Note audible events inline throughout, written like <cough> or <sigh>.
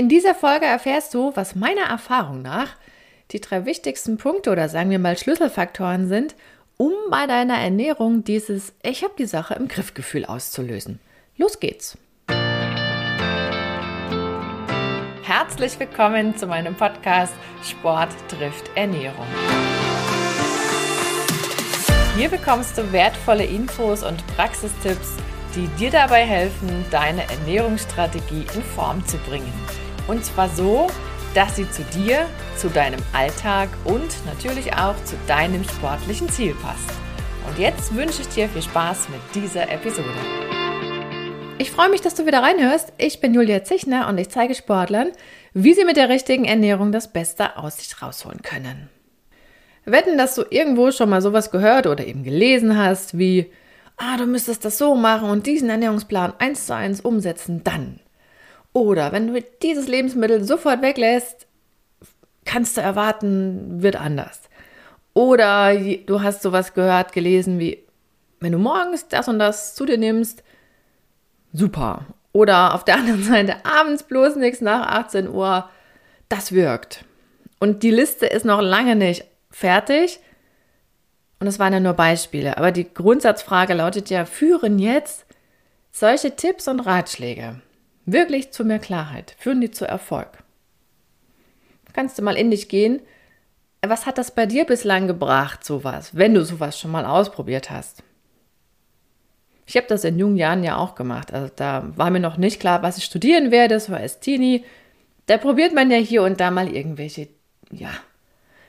In dieser Folge erfährst du, was meiner Erfahrung nach die drei wichtigsten Punkte oder sagen wir mal Schlüsselfaktoren sind, um bei deiner Ernährung dieses Ich habe die Sache im Griffgefühl auszulösen. Los geht's! Herzlich willkommen zu meinem Podcast Sport trifft Ernährung. Hier bekommst du wertvolle Infos und Praxistipps, die dir dabei helfen, deine Ernährungsstrategie in Form zu bringen. Und zwar so, dass sie zu dir, zu deinem Alltag und natürlich auch zu deinem sportlichen Ziel passt. Und jetzt wünsche ich dir viel Spaß mit dieser Episode. Ich freue mich, dass du wieder reinhörst. Ich bin Julia Zichner und ich zeige Sportlern, wie sie mit der richtigen Ernährung das Beste aus sich rausholen können. Wetten, dass du irgendwo schon mal sowas gehört oder eben gelesen hast, wie, ah, du müsstest das so machen und diesen Ernährungsplan eins zu eins umsetzen, dann. Oder wenn du dieses Lebensmittel sofort weglässt, kannst du erwarten, wird anders. Oder du hast sowas gehört, gelesen wie, wenn du morgens das und das zu dir nimmst, super. Oder auf der anderen Seite abends bloß nichts nach 18 Uhr, das wirkt. Und die Liste ist noch lange nicht fertig. Und es waren ja nur Beispiele. Aber die Grundsatzfrage lautet ja, führen jetzt solche Tipps und Ratschläge wirklich zu mehr Klarheit? Führen die zu Erfolg? Kannst du mal in dich gehen? Was hat das bei dir bislang gebracht, sowas, wenn du sowas schon mal ausprobiert hast? Ich habe das in jungen Jahren ja auch gemacht. Also da war mir noch nicht klar, was ich studieren werde. War als Teenie. Da probiert man ja hier und da mal irgendwelche, ja,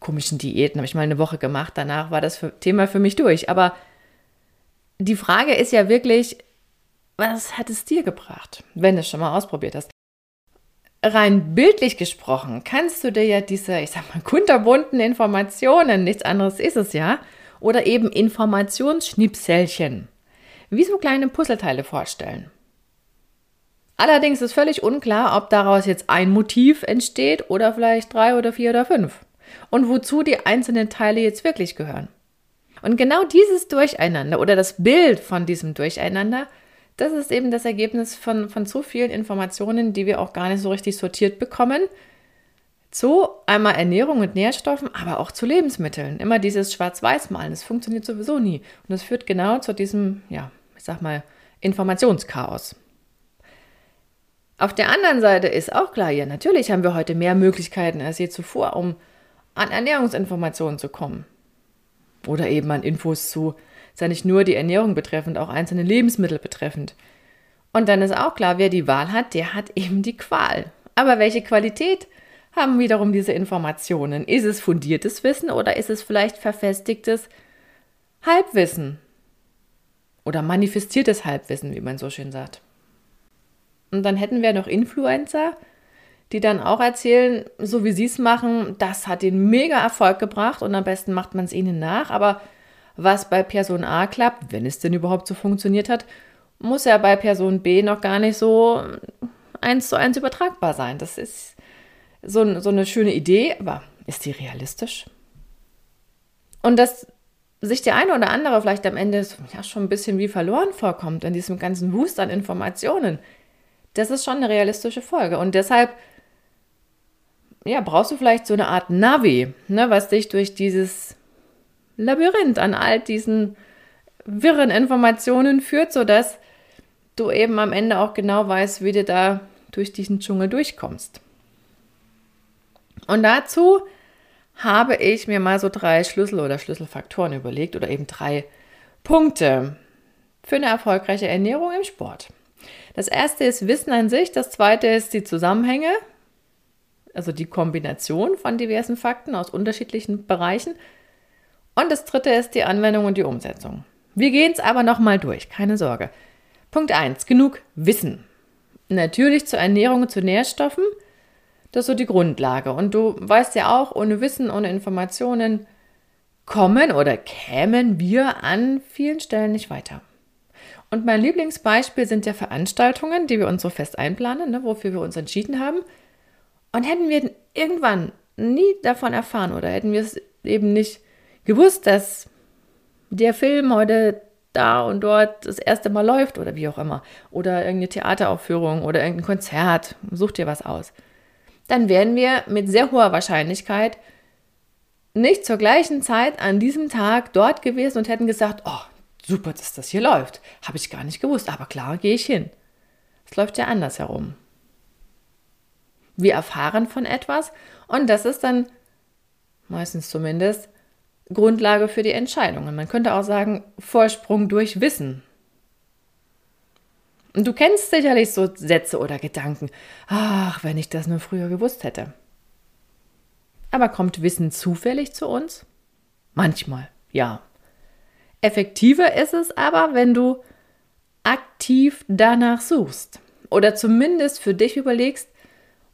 komischen Diäten. Habe ich mal eine Woche gemacht. Danach war das Thema für mich durch. Aber die Frage ist ja wirklich, was hat es dir gebracht, wenn du es schon mal ausprobiert hast? Rein bildlich gesprochen kannst du dir ja diese, ich sag mal, kunterbunten Informationen, nichts anderes ist es ja, oder eben Informationsschnipselchen wie so kleine Puzzleteile vorstellen. Allerdings ist völlig unklar, ob daraus jetzt ein Motiv entsteht oder vielleicht drei oder vier oder fünf. Und wozu die einzelnen Teile jetzt wirklich gehören. Und genau dieses Durcheinander oder das Bild von diesem Durcheinander, das ist eben das Ergebnis von, von so vielen Informationen, die wir auch gar nicht so richtig sortiert bekommen. Zu einmal Ernährung und Nährstoffen, aber auch zu Lebensmitteln. Immer dieses Schwarz-Weiß-Malen, das funktioniert sowieso nie. Und das führt genau zu diesem, ja, ich sag mal, Informationschaos. Auf der anderen Seite ist auch klar, ja, natürlich haben wir heute mehr Möglichkeiten als je zuvor, um an Ernährungsinformationen zu kommen. Oder eben an Infos zu, sei nicht nur die Ernährung betreffend, auch einzelne Lebensmittel betreffend. Und dann ist auch klar, wer die Wahl hat, der hat eben die Qual. Aber welche Qualität haben wiederum diese Informationen? Ist es fundiertes Wissen oder ist es vielleicht verfestigtes Halbwissen? Oder manifestiertes Halbwissen, wie man so schön sagt. Und dann hätten wir noch Influencer, die dann auch erzählen, so wie sie es machen, das hat den mega Erfolg gebracht und am besten macht man es ihnen nach. Aber was bei Person A klappt, wenn es denn überhaupt so funktioniert hat, muss ja bei Person B noch gar nicht so eins zu eins übertragbar sein. Das ist so, so eine schöne Idee, aber ist die realistisch? Und das sich der eine oder andere vielleicht am Ende ja schon ein bisschen wie verloren vorkommt in diesem ganzen Wust an Informationen, das ist schon eine realistische Folge. Und deshalb ja, brauchst du vielleicht so eine Art Navi, ne, was dich durch dieses Labyrinth an all diesen wirren Informationen führt, sodass du eben am Ende auch genau weißt, wie du da durch diesen Dschungel durchkommst. Und dazu habe ich mir mal so drei Schlüssel oder Schlüsselfaktoren überlegt oder eben drei Punkte für eine erfolgreiche Ernährung im Sport. Das erste ist Wissen an sich, das zweite ist die Zusammenhänge, also die Kombination von diversen Fakten aus unterschiedlichen Bereichen. Und das dritte ist die Anwendung und die Umsetzung. Wir gehen es aber nochmal durch, keine Sorge. Punkt 1, genug Wissen. Natürlich zur Ernährung und zu Nährstoffen – das ist so die Grundlage. Und du weißt ja auch, ohne Wissen, ohne Informationen kommen oder kämen wir an vielen Stellen nicht weiter. Und mein Lieblingsbeispiel sind ja Veranstaltungen, die wir uns so fest einplanen, ne, wofür wir uns entschieden haben. Und hätten wir irgendwann nie davon erfahren oder hätten wir es eben nicht gewusst, dass der Film heute da und dort das erste Mal läuft oder wie auch immer. Oder irgendeine Theateraufführung oder irgendein Konzert. Such dir was aus. Dann wären wir mit sehr hoher Wahrscheinlichkeit nicht zur gleichen Zeit an diesem Tag dort gewesen und hätten gesagt, oh, super, dass das hier läuft. Habe ich gar nicht gewusst, aber klar, gehe ich hin. Es läuft ja anders herum. Wir erfahren von etwas und das ist dann meistens zumindest Grundlage für die Entscheidungen. Man könnte auch sagen, Vorsprung durch Wissen. Und du kennst sicherlich so Sätze oder Gedanken. Ach, wenn ich das nur früher gewusst hätte. Aber kommt Wissen zufällig zu uns? Manchmal, ja. Effektiver ist es aber, wenn du aktiv danach suchst. Oder zumindest für dich überlegst,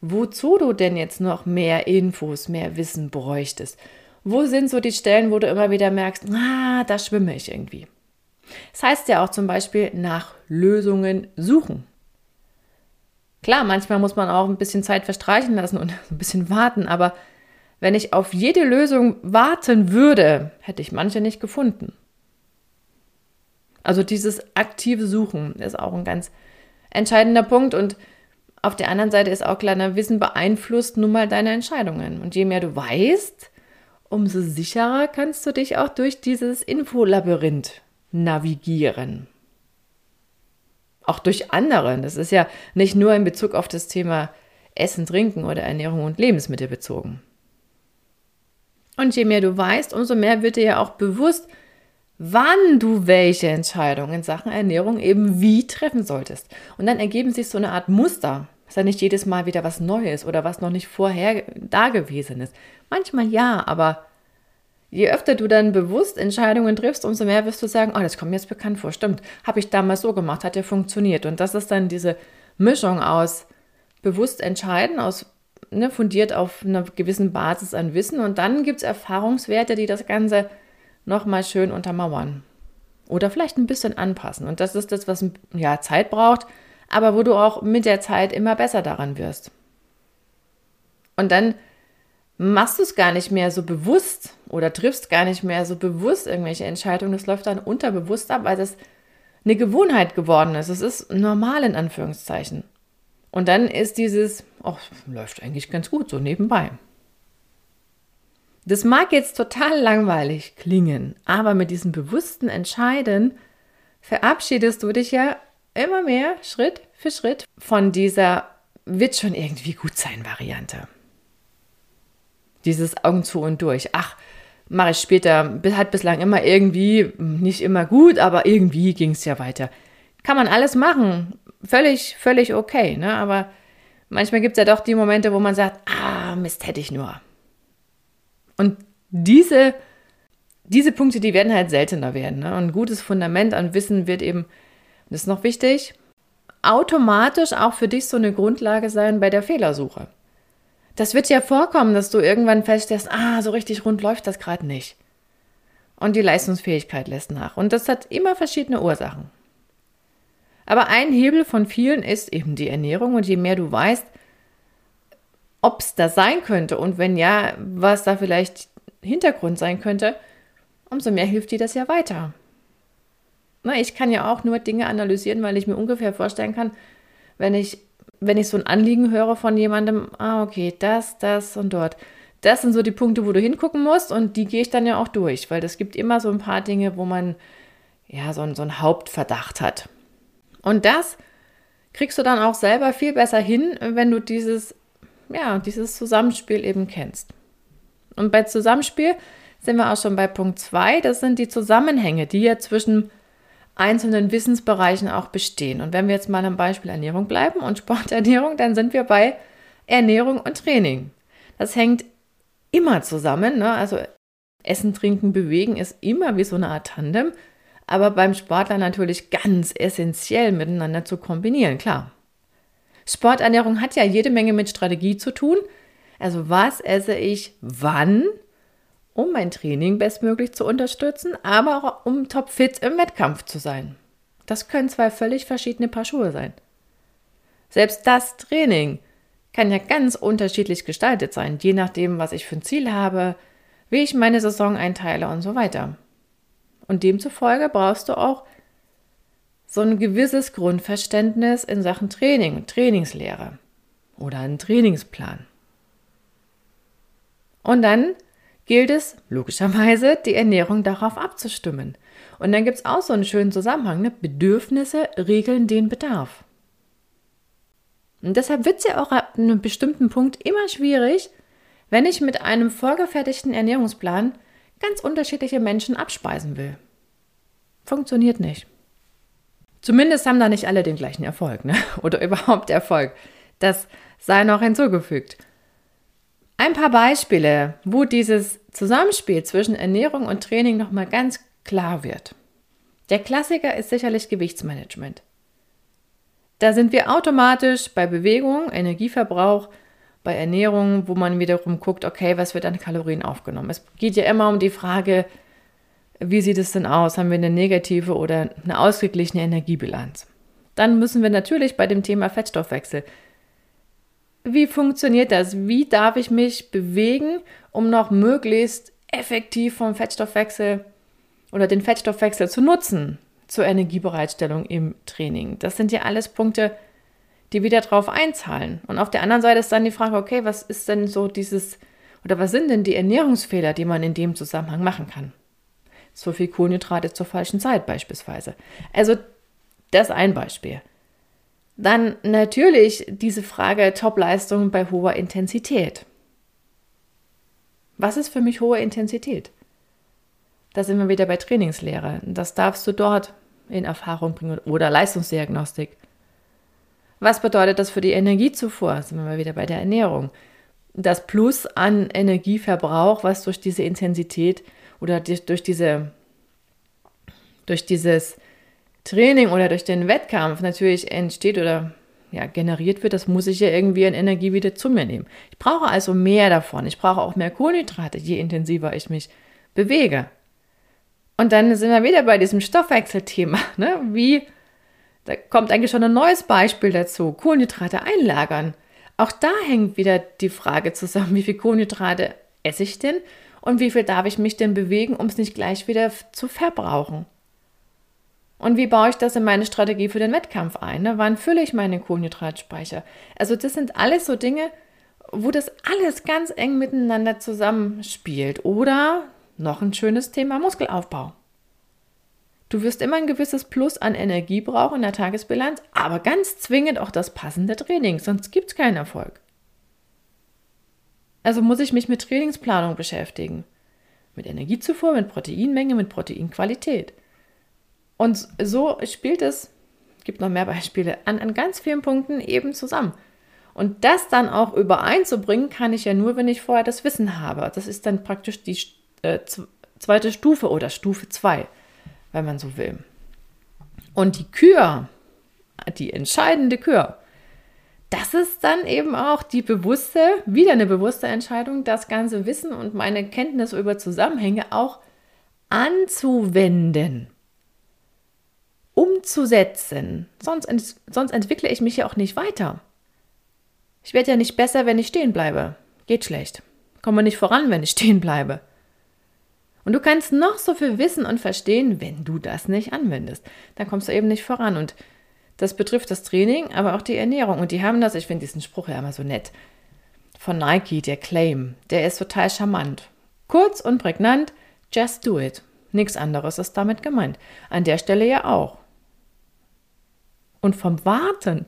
wozu du denn jetzt noch mehr Infos, mehr Wissen bräuchtest. Wo sind so die Stellen, wo du immer wieder merkst, ah, da schwimme ich irgendwie. Das heißt ja auch zum Beispiel nach Lösungen suchen. Klar, manchmal muss man auch ein bisschen Zeit verstreichen lassen und <laughs> ein bisschen warten, aber wenn ich auf jede Lösung warten würde, hätte ich manche nicht gefunden. Also dieses aktive Suchen ist auch ein ganz entscheidender Punkt und auf der anderen Seite ist auch klar, Wissen beeinflusst nun mal deine Entscheidungen. Und je mehr du weißt, umso sicherer kannst du dich auch durch dieses Infolabyrinth navigieren. Auch durch andere. Das ist ja nicht nur in Bezug auf das Thema Essen, Trinken oder Ernährung und Lebensmittel bezogen. Und je mehr du weißt, umso mehr wird dir ja auch bewusst, wann du welche Entscheidung in Sachen Ernährung eben wie treffen solltest. Und dann ergeben sich so eine Art Muster. Das ist ja nicht jedes Mal wieder was Neues oder was noch nicht vorher da gewesen ist. Manchmal ja, aber je öfter du dann bewusst Entscheidungen triffst, umso mehr wirst du sagen, oh, das kommt mir jetzt bekannt vor. Stimmt, habe ich damals so gemacht, hat ja funktioniert. Und das ist dann diese Mischung aus bewusst entscheiden, aus ne, fundiert auf einer gewissen Basis an Wissen. Und dann gibt es Erfahrungswerte, die das Ganze nochmal schön untermauern. Oder vielleicht ein bisschen anpassen. Und das ist das, was ja, Zeit braucht, aber wo du auch mit der Zeit immer besser daran wirst. Und dann machst du es gar nicht mehr so bewusst oder triffst gar nicht mehr so bewusst irgendwelche Entscheidungen. Das läuft dann unterbewusst ab, weil das eine Gewohnheit geworden ist. Es ist normal in Anführungszeichen. Und dann ist dieses, ach, läuft eigentlich ganz gut, so nebenbei. Das mag jetzt total langweilig klingen, aber mit diesem bewussten Entscheiden verabschiedest du dich ja immer mehr Schritt für Schritt von dieser wird schon irgendwie gut sein Variante. Dieses Augen zu und durch. Ach, mache ich später, hat bislang immer irgendwie, nicht immer gut, aber irgendwie ging es ja weiter. Kann man alles machen, völlig, völlig okay, ne? aber manchmal gibt es ja doch die Momente, wo man sagt, ah, Mist hätte ich nur. Und diese, diese Punkte, die werden halt seltener werden. Ne? Und ein gutes Fundament an Wissen wird eben, das ist noch wichtig, automatisch auch für dich so eine Grundlage sein bei der Fehlersuche. Das wird ja vorkommen, dass du irgendwann feststellst, ah, so richtig rund läuft das gerade nicht. Und die Leistungsfähigkeit lässt nach. Und das hat immer verschiedene Ursachen. Aber ein Hebel von vielen ist eben die Ernährung. Und je mehr du weißt, ob es das sein könnte und wenn ja, was da vielleicht Hintergrund sein könnte, umso mehr hilft dir das ja weiter. Na, ich kann ja auch nur Dinge analysieren, weil ich mir ungefähr vorstellen kann, wenn ich, wenn ich so ein Anliegen höre von jemandem, ah, okay, das, das und dort. Das sind so die Punkte, wo du hingucken musst und die gehe ich dann ja auch durch, weil es gibt immer so ein paar Dinge, wo man ja so, so einen Hauptverdacht hat. Und das kriegst du dann auch selber viel besser hin, wenn du dieses, ja, dieses Zusammenspiel eben kennst. Und bei Zusammenspiel sind wir auch schon bei Punkt 2. Das sind die Zusammenhänge, die ja zwischen einzelnen Wissensbereichen auch bestehen. Und wenn wir jetzt mal am Beispiel Ernährung bleiben und Sporternährung, dann sind wir bei Ernährung und Training. Das hängt immer zusammen. Ne? Also Essen, Trinken, Bewegen ist immer wie so eine Art Tandem aber beim Sportler natürlich ganz essentiell miteinander zu kombinieren, klar. Sporternährung hat ja jede Menge mit Strategie zu tun. Also was esse ich wann, um mein Training bestmöglich zu unterstützen, aber auch um topfit im Wettkampf zu sein. Das können zwei völlig verschiedene Paar Schuhe sein. Selbst das Training kann ja ganz unterschiedlich gestaltet sein, je nachdem, was ich für ein Ziel habe, wie ich meine Saison einteile und so weiter. Und demzufolge brauchst du auch so ein gewisses Grundverständnis in Sachen Training Trainingslehre oder einen Trainingsplan. Und dann gilt es logischerweise, die Ernährung darauf abzustimmen. Und dann gibt es auch so einen schönen Zusammenhang. Ne? Bedürfnisse regeln den Bedarf. Und deshalb wird es ja auch ab einem bestimmten Punkt immer schwierig, wenn ich mit einem vorgefertigten Ernährungsplan ganz unterschiedliche Menschen abspeisen will. Funktioniert nicht. Zumindest haben da nicht alle den gleichen Erfolg, ne? <laughs> Oder überhaupt Erfolg. Das sei noch hinzugefügt. Ein paar Beispiele, wo dieses Zusammenspiel zwischen Ernährung und Training nochmal ganz klar wird. Der Klassiker ist sicherlich Gewichtsmanagement. Da sind wir automatisch bei Bewegung, Energieverbrauch, bei Ernährung, wo man wiederum guckt, okay, was wird an Kalorien aufgenommen. Es geht ja immer um die Frage, wie sieht es denn aus? Haben wir eine negative oder eine ausgeglichene Energiebilanz? Dann müssen wir natürlich bei dem Thema Fettstoffwechsel. Wie funktioniert das? Wie darf ich mich bewegen, um noch möglichst effektiv vom Fettstoffwechsel oder den Fettstoffwechsel zu nutzen zur Energiebereitstellung im Training? Das sind ja alles Punkte, die wieder drauf einzahlen. Und auf der anderen Seite ist dann die Frage, okay, was ist denn so dieses oder was sind denn die Ernährungsfehler, die man in dem Zusammenhang machen kann? So viel Kohlenhydrate zur falschen Zeit beispielsweise. Also das ein Beispiel. Dann natürlich diese Frage Topleistung bei hoher Intensität. Was ist für mich hohe Intensität? Da sind wir wieder bei Trainingslehre. Das darfst du dort in Erfahrung bringen oder Leistungsdiagnostik. Was bedeutet das für die Energiezufuhr? Da sind wir wieder bei der Ernährung. Das Plus an Energieverbrauch, was durch diese Intensität oder durch diese durch dieses Training oder durch den Wettkampf natürlich entsteht oder ja, generiert wird, das muss ich ja irgendwie an Energie wieder zu mir nehmen. Ich brauche also mehr davon. Ich brauche auch mehr Kohlenhydrate, je intensiver ich mich bewege. Und dann sind wir wieder bei diesem Stoffwechselthema. <laughs> Ne? Wie, da kommt eigentlich schon ein neues Beispiel dazu. Kohlenhydrate einlagern. Auch da hängt wieder die Frage zusammen, <laughs> wie viel Kohlenhydrate esse ich denn und wie viel darf ich mich denn bewegen, um es nicht gleich wieder zu verbrauchen. Und wie baue ich das in meine Strategie für den Wettkampf ein? Ne? Wann fülle ich meine Kohlenhydratspeicher? Also das sind alles so Dinge, wo das alles ganz eng miteinander zusammenspielt. Oder noch ein schönes Thema Muskelaufbau. Du wirst immer ein gewisses Plus an Energie brauchen in der Tagesbilanz, aber ganz zwingend auch das passende Training, sonst gibt es keinen Erfolg. Also muss ich mich mit Trainingsplanung beschäftigen. Mit Energiezufuhr, mit Proteinmenge, mit Proteinqualität. Und so spielt es, gibt noch mehr Beispiele, an, an ganz vielen Punkten eben zusammen. Und das dann auch übereinzubringen, kann ich ja nur, wenn ich vorher das Wissen habe. Das ist dann praktisch die äh, zweite Stufe oder Stufe 2, wenn man so will. Und die Kür, die entscheidende Kür, das ist dann eben auch die bewusste, wieder eine bewusste Entscheidung, das ganze Wissen und meine Kenntnis über Zusammenhänge auch anzuwenden umzusetzen. Sonst, ent sonst entwickle ich mich ja auch nicht weiter. Ich werde ja nicht besser, wenn ich stehen bleibe. Geht schlecht. Komme nicht voran, wenn ich <laughs> stehen bleibe. Und du kannst noch so viel wissen und verstehen, wenn du das nicht anwendest. Dann kommst du eben nicht voran. Und das betrifft das Training, aber auch die Ernährung. Und die haben das, ich finde diesen Spruch ja immer so nett, von Nike, der Claim. Der ist total charmant. Kurz und prägnant, just do it. Nichts anderes ist damit gemeint. An der Stelle ja auch und vom Warten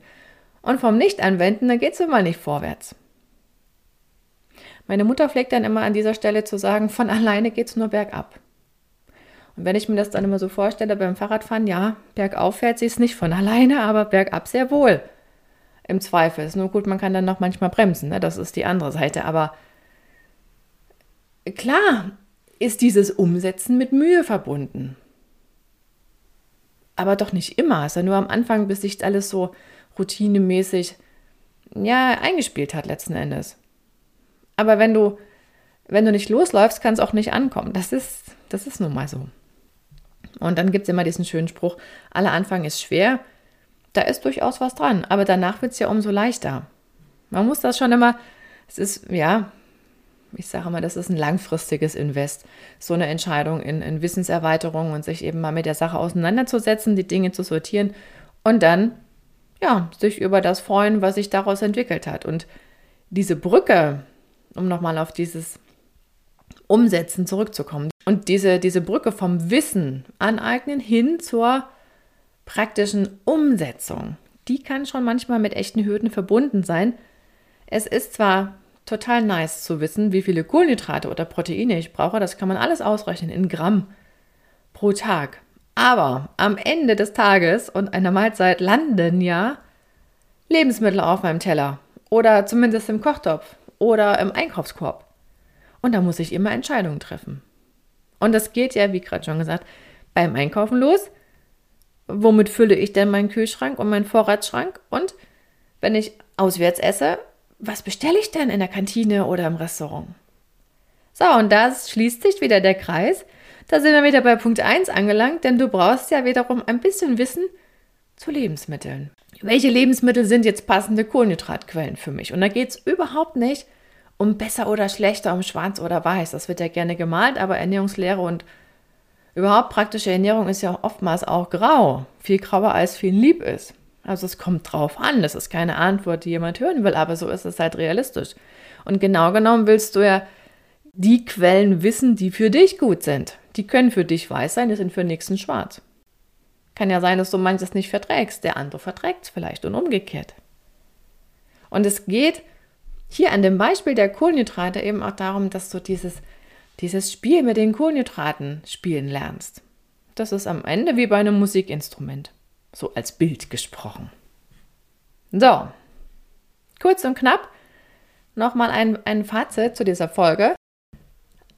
und vom Nicht-Anwenden, dann geht es immer nicht vorwärts. Meine Mutter pflegt dann immer an dieser Stelle zu sagen, von alleine geht es nur bergab. Und wenn ich mir das dann immer so vorstelle beim Fahrradfahren, ja, bergauf fährt sie es nicht von alleine, aber bergab sehr wohl. Im Zweifel. Ist nur gut, man kann dann noch manchmal bremsen, ne? das ist die andere Seite. Aber klar ist dieses Umsetzen mit Mühe verbunden aber doch nicht immer. Es ist ja nur am Anfang, bis sich alles so routinemäßig ja, eingespielt hat letzten Endes. Aber wenn du, wenn du nicht losläufst, kann es auch nicht ankommen. Das ist, das ist nun mal so. Und dann gibt es immer diesen schönen Spruch, aller Anfang ist schwer. Da ist durchaus was dran, aber danach wird es ja umso leichter. Man muss das schon immer, es ist, ja, Ich sage mal, das ist ein langfristiges Invest. So eine Entscheidung in, in Wissenserweiterung und sich eben mal mit der Sache auseinanderzusetzen, die Dinge zu sortieren und dann, ja, sich über das freuen, was sich daraus entwickelt hat. Und diese Brücke, um nochmal auf dieses Umsetzen zurückzukommen, und diese, diese Brücke vom Wissen aneignen hin zur praktischen Umsetzung, die kann schon manchmal mit echten Hürden verbunden sein. Es ist zwar total nice zu wissen, wie viele Kohlenhydrate oder Proteine ich brauche, das kann man alles ausrechnen in Gramm pro Tag. Aber am Ende des Tages und einer Mahlzeit landen ja Lebensmittel auf meinem Teller oder zumindest im Kochtopf oder im Einkaufskorb. Und da muss ich immer Entscheidungen treffen. Und das geht ja, wie gerade schon gesagt, beim Einkaufen los. Womit fülle ich denn meinen Kühlschrank und meinen Vorratsschrank? Und wenn ich auswärts esse, was bestelle ich denn in der Kantine oder im Restaurant? So, und da schließt sich wieder der Kreis. Da sind wir wieder bei Punkt 1 angelangt, denn du brauchst ja wiederum ein bisschen Wissen zu Lebensmitteln. Welche Lebensmittel sind jetzt passende Kohlenhydratquellen für mich? Und da geht es überhaupt nicht um besser oder schlechter, um schwarz oder weiß. Das wird ja gerne gemalt, aber Ernährungslehre und überhaupt praktische Ernährung ist ja oftmals auch grau. Viel grauer als viel lieb ist. Also es kommt drauf an. Das ist keine Antwort, die jemand hören will, aber so ist es halt realistisch. Und genau genommen willst du ja die Quellen wissen, die für dich gut sind. Die können für dich weiß sein, die sind für den nächsten schwarz. Kann ja sein, dass du manches nicht verträgst, der andere verträgt es vielleicht und umgekehrt. Und es geht hier an dem Beispiel der Kohlenhydrate eben auch darum, dass du dieses, dieses Spiel mit den Kohlenhydraten spielen lernst. Das ist am Ende wie bei einem Musikinstrument, so als Bild gesprochen. So, kurz und knapp nochmal ein, ein Fazit zu dieser Folge.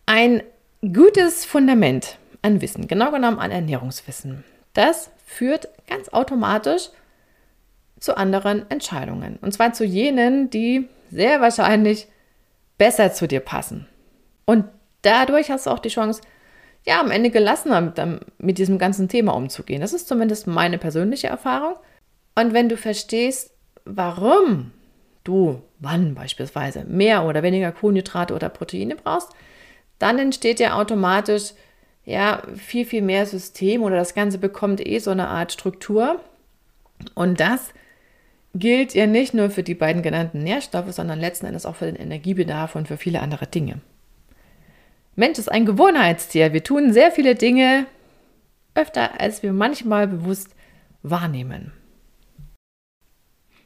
Ein gutes Fundament an Wissen, genau genommen an Ernährungswissen, das führt ganz automatisch zu anderen Entscheidungen. Und zwar zu jenen, die sehr wahrscheinlich besser zu dir passen. Und dadurch hast du auch die Chance, ja, am Ende gelassener mit, mit diesem ganzen Thema umzugehen. Das ist zumindest meine persönliche Erfahrung. Und wenn du verstehst, warum du wann beispielsweise mehr oder weniger Kohlenhydrate oder Proteine brauchst, dann entsteht ja automatisch ja viel, viel mehr System oder das Ganze bekommt eh so eine Art Struktur. Und das gilt ja nicht nur für die beiden genannten Nährstoffe, sondern letzten Endes auch für den Energiebedarf und für viele andere Dinge. Mensch ist ein Gewohnheitstier. Wir tun sehr viele Dinge öfter, als wir manchmal bewusst wahrnehmen.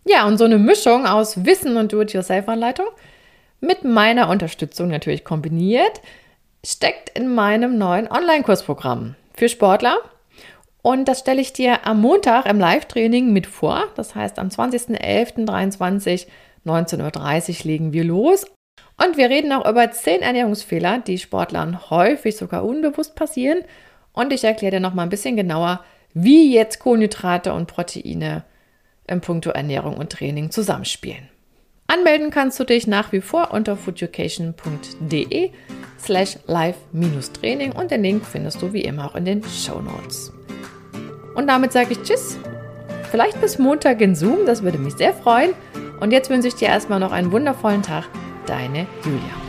Ja, und so eine Mischung aus Wissen und Do-it-yourself-Anleitung mit meiner Unterstützung natürlich kombiniert, steckt in meinem neuen Online-Kursprogramm für Sportler und das stelle ich dir am Montag im Live-Training mit vor. Das heißt, am 20.11.23, 19.30 Uhr legen wir los. Und wir reden auch über 10 Ernährungsfehler, die Sportlern häufig sogar unbewusst passieren. Und ich erkläre dir noch mal ein bisschen genauer, wie jetzt Kohlenhydrate und Proteine im Punkto Ernährung und Training zusammenspielen. Anmelden kannst du dich nach wie vor unter foodeducation.de slash live-training und den Link findest du wie immer auch in den Show Notes. Und damit sage ich Tschüss. Vielleicht bis Montag in Zoom, das würde mich sehr freuen. Und jetzt wünsche ich dir erstmal noch einen wundervollen Tag. Deine Julia.